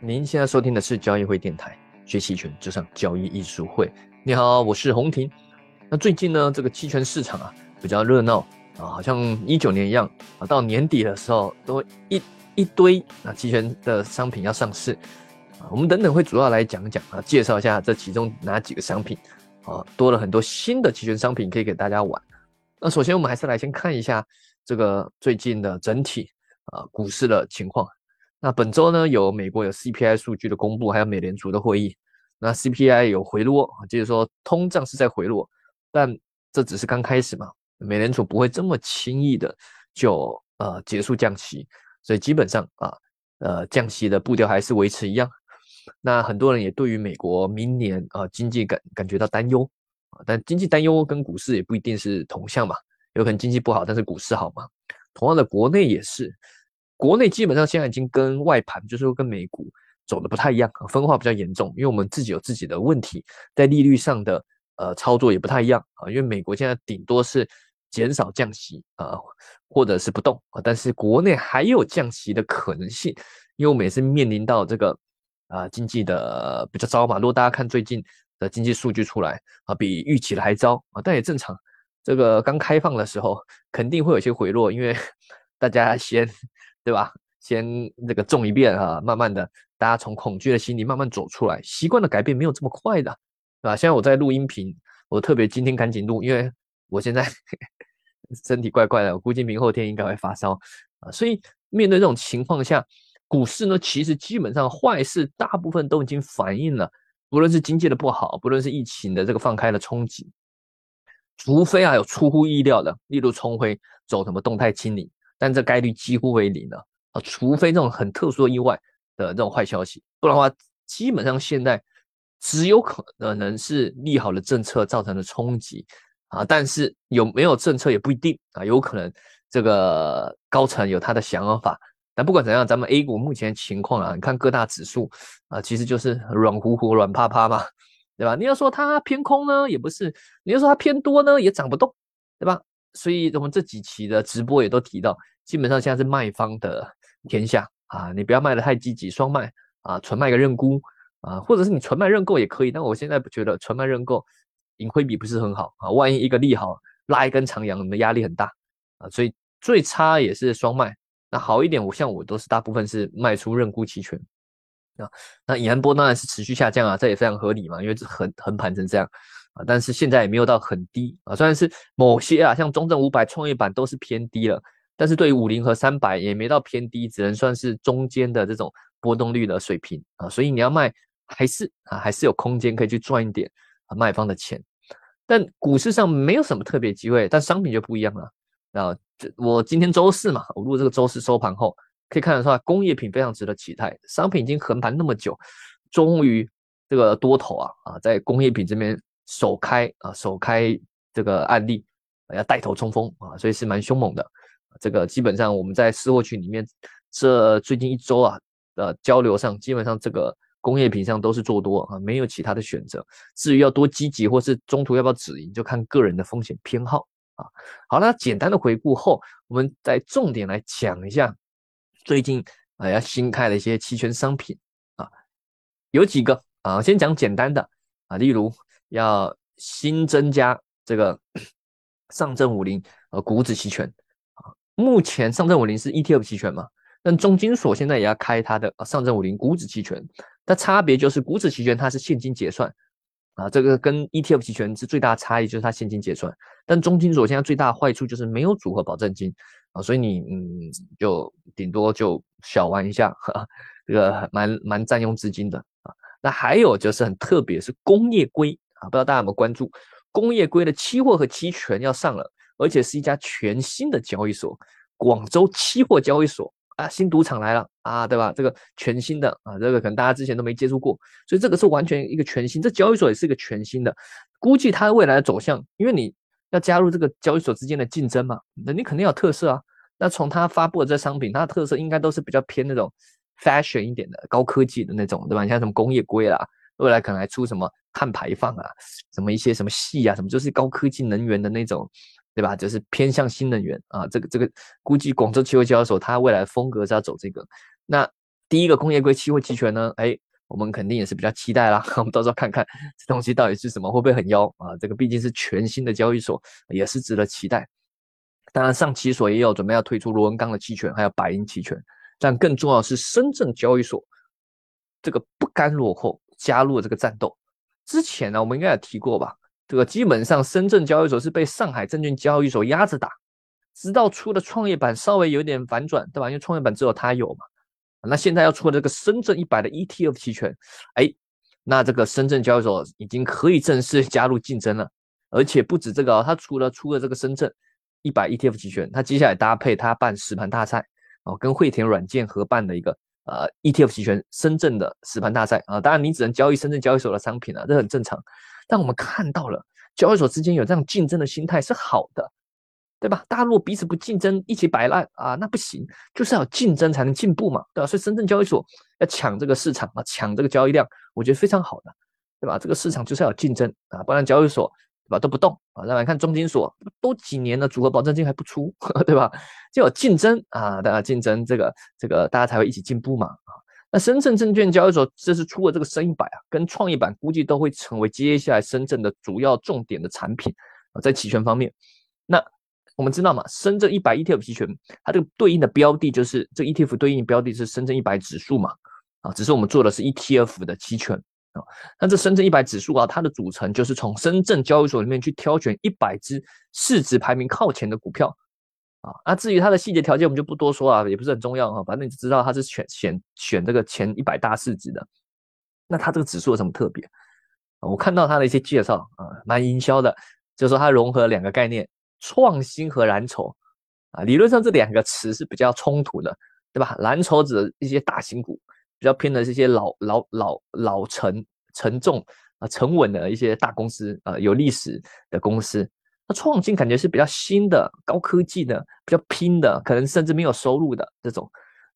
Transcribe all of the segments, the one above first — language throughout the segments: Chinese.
您现在收听的是交易会电台，学期权就上交易艺术会。你好，我是洪婷。那最近呢，这个期权市场啊比较热闹啊，好像一九年一样啊，到年底的时候都一一堆啊期权的商品要上市啊。我们等等会主要来讲讲啊，介绍一下这其中哪几个商品啊，多了很多新的期权商品可以给大家玩。那首先我们还是来先看一下这个最近的整体啊股市的情况。那本周呢，有美国有 CPI 数据的公布，还有美联储的会议。那 CPI 有回落，就是说通胀是在回落，但这只是刚开始嘛。美联储不会这么轻易的就呃结束降息，所以基本上啊，呃降息的步调还是维持一样。那很多人也对于美国明年啊经济感感觉到担忧啊，但经济担忧跟股市也不一定是同向嘛，有可能经济不好，但是股市好嘛。同样的，国内也是。国内基本上现在已经跟外盘，就是说跟美股走的不太一样，分化比较严重。因为我们自己有自己的问题，在利率上的呃操作也不太一样啊。因为美国现在顶多是减少降息啊，或者是不动啊，但是国内还有降息的可能性。因为我们也是面临到这个啊经济的比较糟嘛。如果大家看最近的经济数据出来啊，比预期的还糟啊，但也正常。这个刚开放的时候肯定会有些回落，因为 大家先。对吧？先这个种一遍哈，慢慢的，大家从恐惧的心理慢慢走出来，习惯的改变没有这么快的，对吧？现在我在录音频，我特别今天赶紧录，因为我现在 身体怪怪的，我估计明后天应该会发烧啊。所以面对这种情况下，股市呢，其实基本上坏事大部分都已经反映了，不论是经济的不好，不论是疫情的这个放开的冲击，除非啊有出乎意料的，例如重回走什么动态清理。但这概率几乎为零了啊，除非这种很特殊的意外的这种坏消息，不然的话，基本上现在只有可能是利好的政策造成的冲击啊。但是有没有政策也不一定啊，有可能这个高层有他的想法。但不管怎样，咱们 A 股目前情况啊，你看各大指数啊，其实就是软乎乎、软趴趴嘛，对吧？你要说它偏空呢，也不是；你要说它偏多呢，也涨不动，对吧？所以我们这几期的直播也都提到，基本上现在是卖方的天下啊，你不要卖的太积极，双卖啊，纯卖个认沽啊，或者是你纯卖认购也可以。但我现在不觉得纯卖认购盈亏比不是很好啊，万一一个利好拉一根长阳，你的压力很大啊。所以最差也是双卖，那好一点，我像我都是大部分是卖出认沽期权啊。那以安波当然是持续下降啊，这也非常合理嘛，因为这横横盘成这样。但是现在也没有到很低啊，虽然是某些啊，像中证五百、创业板都是偏低了，但是对于五零和三百也没到偏低，只能算是中间的这种波动率的水平啊，所以你要卖还是啊，还是有空间可以去赚一点啊卖方的钱，但股市上没有什么特别机会，但商品就不一样了啊。这我今天周四嘛，我录这个周四收盘后可以看得出来，工业品非常值得期待，商品已经横盘那么久，终于这个多头啊啊在工业品这边。首开啊，首开这个案例啊要带头冲锋啊，所以是蛮凶猛的。这个基本上我们在私货群里面，这最近一周啊的交流上，基本上这个工业品上都是做多啊，没有其他的选择。至于要多积极，或是中途要不要止盈，就看个人的风险偏好啊。好那简单的回顾后，我们再重点来讲一下最近啊要新开的一些期权商品啊，有几个啊，先讲简单的啊，例如。要新增加这个 上证五零呃股指期权啊，目前上证五零是 ETF 期权嘛，但中金所现在也要开它的上证五零股指期权，它差别就是股指期权它是现金结算啊，这个跟 ETF 期权是最大差异就是它现金结算，但中金所现在最大的坏处就是没有组合保证金啊，所以你嗯就顶多就小玩一下，这个蛮蛮占用资金的啊，那还有就是很特别是工业硅。啊，不知道大家有没有关注工业硅的期货和期权要上了，而且是一家全新的交易所——广州期货交易所啊，新赌场来了啊，对吧？这个全新的啊，这个可能大家之前都没接触过，所以这个是完全一个全新。这交易所也是一个全新的，估计它未来的走向，因为你要加入这个交易所之间的竞争嘛，那你肯定有特色啊。那从它发布的这商品，它的特色应该都是比较偏那种 fashion 一点的、高科技的那种，对吧？你像什么工业硅啦。未来可能还出什么碳排放啊，什么一些什么系啊，什么就是高科技能源的那种，对吧？就是偏向新能源啊。这个这个估计广州期货交易所它未来风格是要走这个。那第一个工业硅期货期权呢，哎，我们肯定也是比较期待啦。我们到时候看看这东西到底是什么，会不会很妖啊？这个毕竟是全新的交易所，也是值得期待。当然，上期所也有准备要推出螺纹钢的期权，还有白银期权。但更重要是深圳交易所这个不甘落后，加入了这个战斗。之前呢，我们应该也提过吧？这个基本上深圳交易所是被上海证券交易所压着打，直到出了创业板稍微有点反转，对吧？因为创业板只有它有嘛。那现在要出了这个深圳一百的 ETF 期权，哎，那这个深圳交易所已经可以正式加入竞争了。而且不止这个，它除了出了这个深圳一百 ETF 期权，它接下来搭配它办实盘大赛。哦，跟汇田软件合办的一个呃 ETF 期权深圳的实盘大赛啊，当然你只能交易深圳交易所的商品啊，这很正常。但我们看到了交易所之间有这样竞争的心态是好的，对吧？大家如果彼此不竞争，一起摆烂啊，那不行，就是要竞争才能进步嘛，对吧？所以深圳交易所要抢这个市场啊，抢这个交易量，我觉得非常好的，对吧？这个市场就是要竞争啊，不然交易所。对吧？都不动啊！再来看中金所，都几年了，组合保证金还不出，对吧？就有竞争啊，大家竞争这个这个，大家才会一起进步嘛啊！那深圳证券交易所这是出了这个深一百啊，跟创业板估计都会成为接下来深圳的主要重点的产品啊，在期权方面。那我们知道嘛，深圳一百 ETF 期权，它这个对应的标的就是这 ETF 对应标的是深圳一百指数嘛啊，只是我们做的是 ETF 的期权。啊那这深圳一百指数啊，它的组成就是从深圳交易所里面去挑选一百只市值排名靠前的股票啊。那至于它的细节条件，我们就不多说啊，也不是很重要哈。反正你就知道它是选选选这个前一百大市值的。那它这个指数有什么特别？我看到它的一些介绍啊，蛮营销的，就是说它融合两个概念：创新和蓝筹啊。理论上这两个词是比较冲突的，对吧？蓝筹指的一些大型股。比较偏的这些老老老老沉沉重啊沉稳的一些大公司啊有历史的公司，那创新感觉是比较新的高科技的比较拼的，可能甚至没有收入的这种。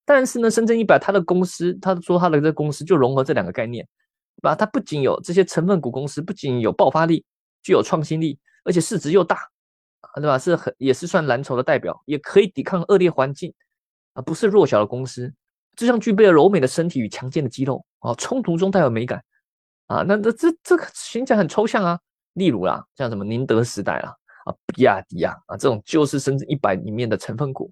但是呢，深圳一百它的公司，他说他的这公司就融合这两个概念，对吧？它不仅有这些成分股公司，不仅有爆发力，具有创新力，而且市值又大，对吧？是很也是算蓝筹的代表，也可以抵抗恶劣环境啊，不是弱小的公司。就像具备了柔美的身体与强健的肌肉啊，冲突中带有美感啊，那这这这个形象很抽象啊。例如啦，像什么宁德时代啦啊，比亚迪啊啊，这种就是甚至一百里面的成分股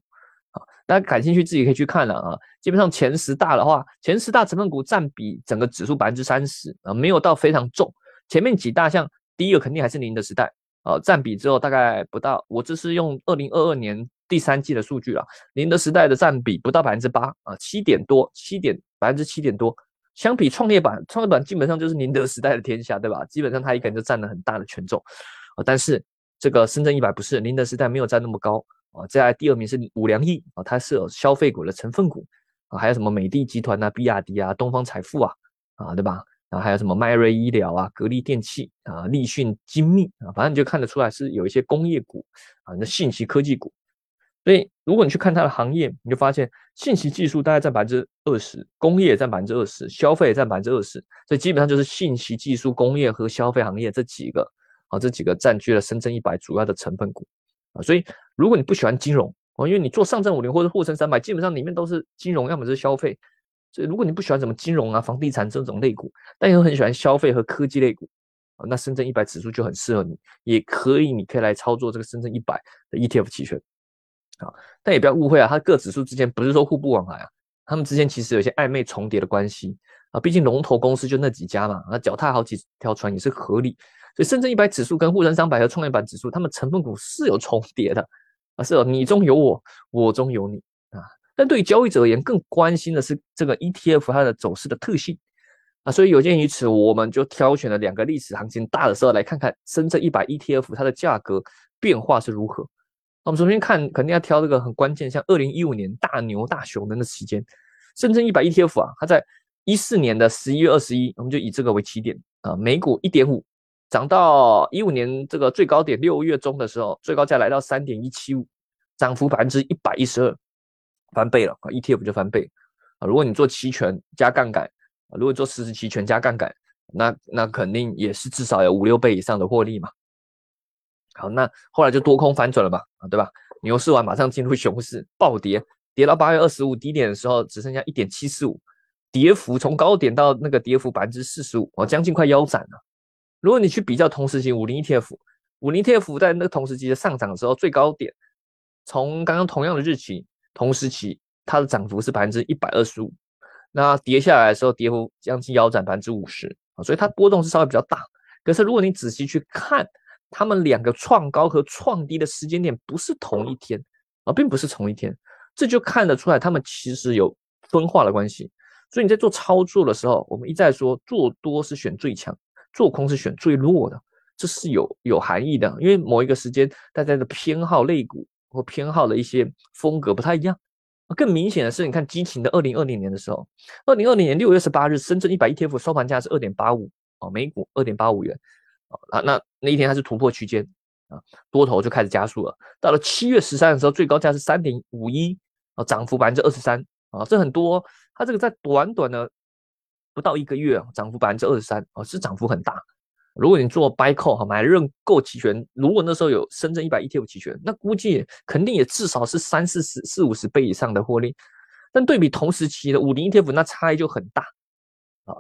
啊，大家感兴趣自己可以去看了啊。基本上前十大的话，前十大成分股占比整个指数百分之三十啊，没有到非常重。前面几大像第一个肯定还是宁德时代啊，占比之后大概不到，我这是用二零二二年。第三季的数据了，宁德时代的占比不到百分之八啊，七点多，七点百分之七点多。相比创业板，创业板基本上就是宁德时代的天下，对吧？基本上它一个人就占了很大的权重啊。但是这个深圳一百不是，宁德时代没有占那么高啊。再来第二名是五粮液啊，它是有消费股的成分股啊，还有什么美的集团啊、比亚迪啊、东方财富啊啊，对吧？然后还有什么迈瑞医疗啊、格力电器啊、立讯精密啊，反正你就看得出来是有一些工业股啊，那信息科技股。所以，如果你去看它的行业，你就发现信息技术大概占百分之二十，工业占百分之二十，消费占百分之二十。所以基本上就是信息技术、工业和消费行业这几个啊，这几个占据了深圳一百主要的成分股啊。所以，如果你不喜欢金融哦，因为你做上证五零或者沪深三百，基本上里面都是金融，要么是消费。所以，如果你不喜欢什么金融啊、房地产这种类股，但又很喜欢消费和科技类股啊，那深圳一百指数就很适合你，也可以，你可以来操作这个深圳一百的 ETF 期权。啊，但也不要误会啊，它各指数之间不是说互不往来啊，他们之间其实有些暧昧重叠的关系啊，毕竟龙头公司就那几家嘛，那脚踏好几条船也是合理。所以深圳一百指数跟沪深三百和创业板指数，它们成分股是有重叠的啊，是哦你中有我，我中有你啊。但对于交易者而言，更关心的是这个 ETF 它的走势的特性啊，所以有鉴于此，我们就挑选了两个历史行情大的时候来看看深圳一百 ETF 它的价格变化是如何。我们首先看，肯定要挑这个很关键，像二零一五年大牛大熊的那期间，深圳一百 ETF 啊，它在一四年的十一月二十一，我们就以这个为起点啊，每股一点五，涨到一五年这个最高点六月中的时候，最高价来到三点一七五，涨幅百分之一百一十二，翻倍了啊，ETF 就翻倍啊。如果你做期权加杠杆啊，如果做实时期权加杠杆，那那肯定也是至少有五六倍以上的获利嘛。好，那后来就多空反转了吧，啊，对吧？牛市完马上进入熊市，暴跌，跌到八月二十五低点的时候，只剩下一点七四五，跌幅从高点到那个跌幅百分之四十五，哦，将近快腰斩了。如果你去比较同时期五零 ETF，五零 ETF 在那个同时期的上涨的时候，最高点从刚刚同样的日期同时期，它的涨幅是百分之一百二十五，那跌下来的时候，跌幅将近腰斩百分之五十啊，所以它波动是稍微比较大。可是如果你仔细去看，他们两个创高和创低的时间点不是同一天啊，并不是同一天，这就看得出来他们其实有分化的关系。所以你在做操作的时候，我们一再说，做多是选最强。做空是选最弱的，这是有有含义的，因为某一个时间大家的偏好类股或偏好的一些风格不太一样。更明显的是，你看激情的二零二零年的时候，二零二零年六月十八日，深圳一百 ETF 收盘价是二点八五哦，每股二点八五元啊，那那一天它是突破区间啊，多头就开始加速了。到了七月十三的时候，最高价是三点五一啊，涨幅百分之二十三啊，这很多。它这个在短短的。不到一个月啊，涨幅百分之二十三啊，是涨幅很大。如果你做 buy call 哈，买认购期权，如果那时候有深圳一百 ETF 期权，那估计肯定也至少是三四十、四五十倍以上的获利。但对比同时期的五零 ETF，那差异就很大啊。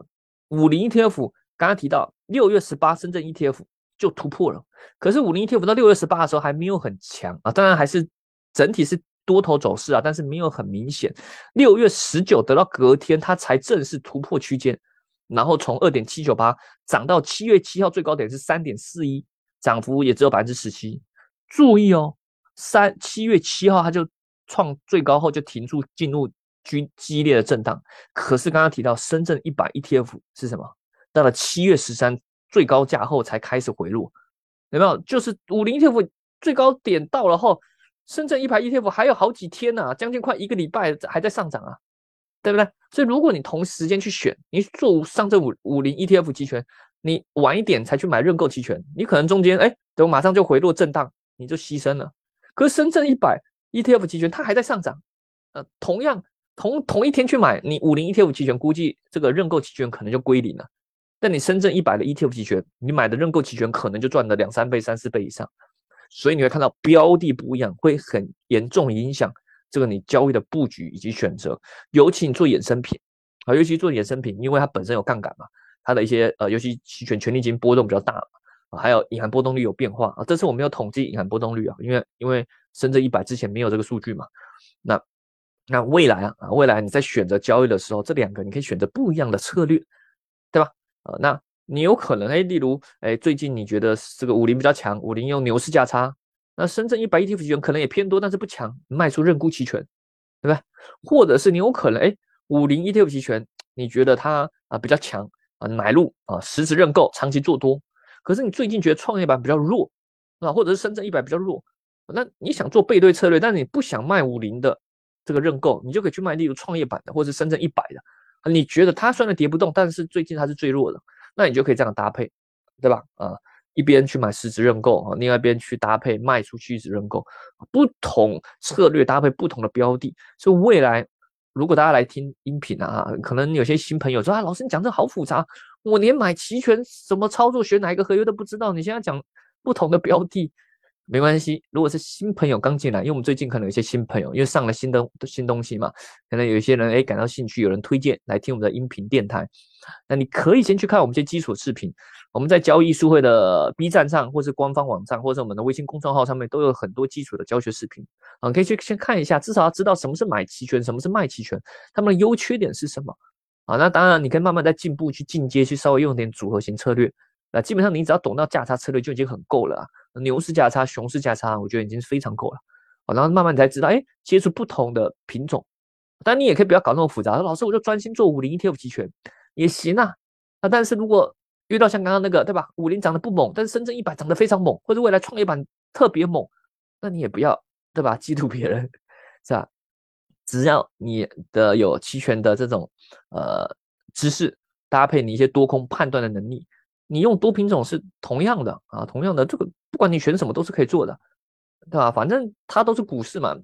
五零 ETF 刚刚提到六月十八深圳 ETF 就突破了，可是五零 ETF 到六月十八的时候还没有很强啊，当然还是整体是。多头走势啊，但是没有很明显。六月十九得到隔天，它才正式突破区间，然后从二点七九八涨到七月七号最高点是三点四一，涨幅也只有百分之十七。注意哦，三七月七号它就创最高后就停住，进入激激烈的震荡。可是刚刚提到深圳一百 ETF 是什么？到了七月十三最高价后才开始回落，有没有？就是五零 ETF 最高点到了后。深圳一排 ETF 还有好几天呢，将近快一个礼拜还在上涨啊，对不对？所以如果你同时间去选，你做上证五五零 ETF 期权，你晚一点才去买认购期权，你可能中间哎，等马上就回落震荡，你就牺牲了。可是深圳一百 ETF 期权它还在上涨，呃，同样同同一天去买你五零 ETF 期权，估计这个认购期权可能就归零了。但你深圳一百的 ETF 期权，你买的认购期权可能就赚了两三倍、三四倍以上。所以你会看到标的不一样，会很严重影响这个你交易的布局以及选择。尤其你做衍生品啊，尤其做衍生品，因为它本身有杠杆嘛，它的一些呃，尤其期权权利金波动比较大啊，还有隐含波动率有变化啊。这次我没有统计隐含波动率啊，因为因为深圳一百之前没有这个数据嘛。那那未来啊，未来你在选择交易的时候，这两个你可以选择不一样的策略，呃，那。你有可能哎，例如哎，最近你觉得这个五零比较强，五零用牛市价差，那深圳一百 ETF 期权可能也偏多，但是不强，卖出认沽期权，对吧？或者是你有可能哎，五零 ETF 期权你觉得它啊比较强啊，买入啊实时认购，长期做多，可是你最近觉得创业板比较弱啊，或者是深圳一百比较弱，那你想做背对策略，但是你不想卖五零的这个认购，你就可以去卖例如创业板的，或者是深圳一百的，你觉得它虽然跌不动，但是最近它是最弱的。那你就可以这样搭配，对吧？啊，一边去买实质认购啊，另外一边去搭配卖出去值认购，不同策略搭配不同的标的。所以未来如果大家来听音频啊，可能有些新朋友说啊，老师你讲这好复杂，我连买期权怎么操作、选哪一个合约都不知道。你现在讲不同的标的。没关系，如果是新朋友刚进来，因为我们最近可能有些新朋友，因为上了新的新东西嘛，可能有一些人哎感到兴趣，有人推荐来听我们的音频电台，那你可以先去看我们一些基础视频，我们在交易书会的 B 站上，或是官方网站，或者我们的微信公众号上面都有很多基础的教学视频啊，可以去先看一下，至少要知道什么是买期权，什么是卖期权，它们的优缺点是什么啊？那当然你可以慢慢在进步去进阶，去稍微用点组合型策略，那基本上你只要懂到价差策略就已经很够了。牛市价差、熊市价差，我觉得已经非常够了。好，然后慢慢才知道，哎，接触不同的品种。但你也可以不要搞那么复杂。老师，我就专心做五零 ETF 期权也行啊。那，但是如果遇到像刚刚那个，对吧？五零涨得不猛，但是深圳一百涨得非常猛，或者未来创业板特别猛，那你也不要，对吧？嫉妒别人是吧？只要你的有期权的这种呃知识，搭配你一些多空判断的能力。你用多品种是同样的啊，同样的这个不管你选什么都是可以做的，对吧？反正它都是股市嘛，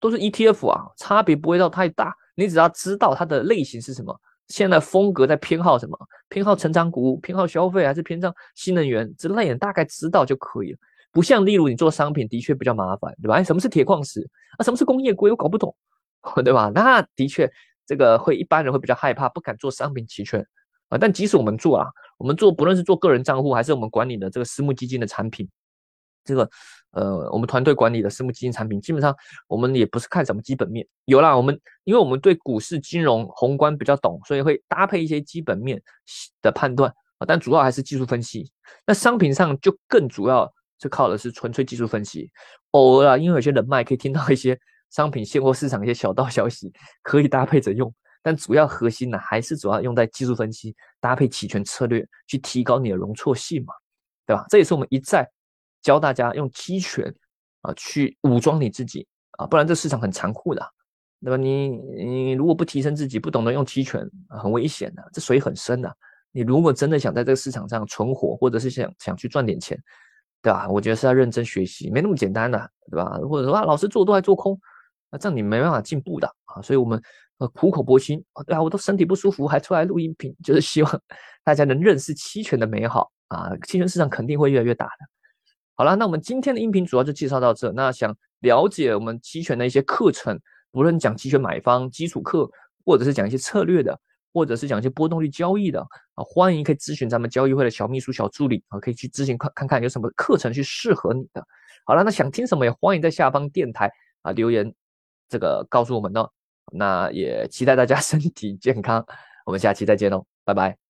都是 ETF 啊，差别不会到太大。你只要知道它的类型是什么，现在风格在偏好什么，偏好成长股、偏好消费还是偏向新能源之类的，大概知道就可以了。不像例如你做商品的确比较麻烦，对吧？哎，什么是铁矿石啊？什么是工业硅？我搞不懂，对吧？那的确这个会一般人会比较害怕，不敢做商品期权啊。但即使我们做啊，我们做不论是做个人账户，还是我们管理的这个私募基金的产品，这个呃，我们团队管理的私募基金产品，基本上我们也不是看什么基本面，有啦，我们因为我们对股市金融宏观比较懂，所以会搭配一些基本面的判断啊，但主要还是技术分析。那商品上就更主要是靠的是纯粹技术分析，偶尔啊，因为有些人脉可以听到一些。商品现货市场一些小道消息可以搭配着用，但主要核心呢还是主要用在技术分析搭配期权策略去提高你的容错性嘛，对吧？这也是我们一再教大家用期权啊去武装你自己啊，不然这市场很残酷的，对吧？你你如果不提升自己，不懂得用期权，很危险的，这水很深的。你如果真的想在这个市场上存活，或者是想想去赚点钱，对吧？我觉得是要认真学习，没那么简单的，对吧？或者说啊，老师做多还做空。那这样你没办法进步的啊，所以我们呃苦口婆心啊，对啊，我都身体不舒服还出来录音频，就是希望 大家能认识期权的美好啊，期权市场肯定会越来越大的。好了，那我们今天的音频主要就介绍到这。那想了解我们期权的一些课程，无论讲期权买方基础课，或者是讲一些策略的，或者是讲一些波动率交易的啊，欢迎可以咨询咱们交易会的小秘书、小助理啊，可以去咨询看看看有什么课程去适合你的。好了，那想听什么也欢迎在下方电台啊留言。这个告诉我们呢，那也期待大家 身体健康，我们下期再见喽，拜拜。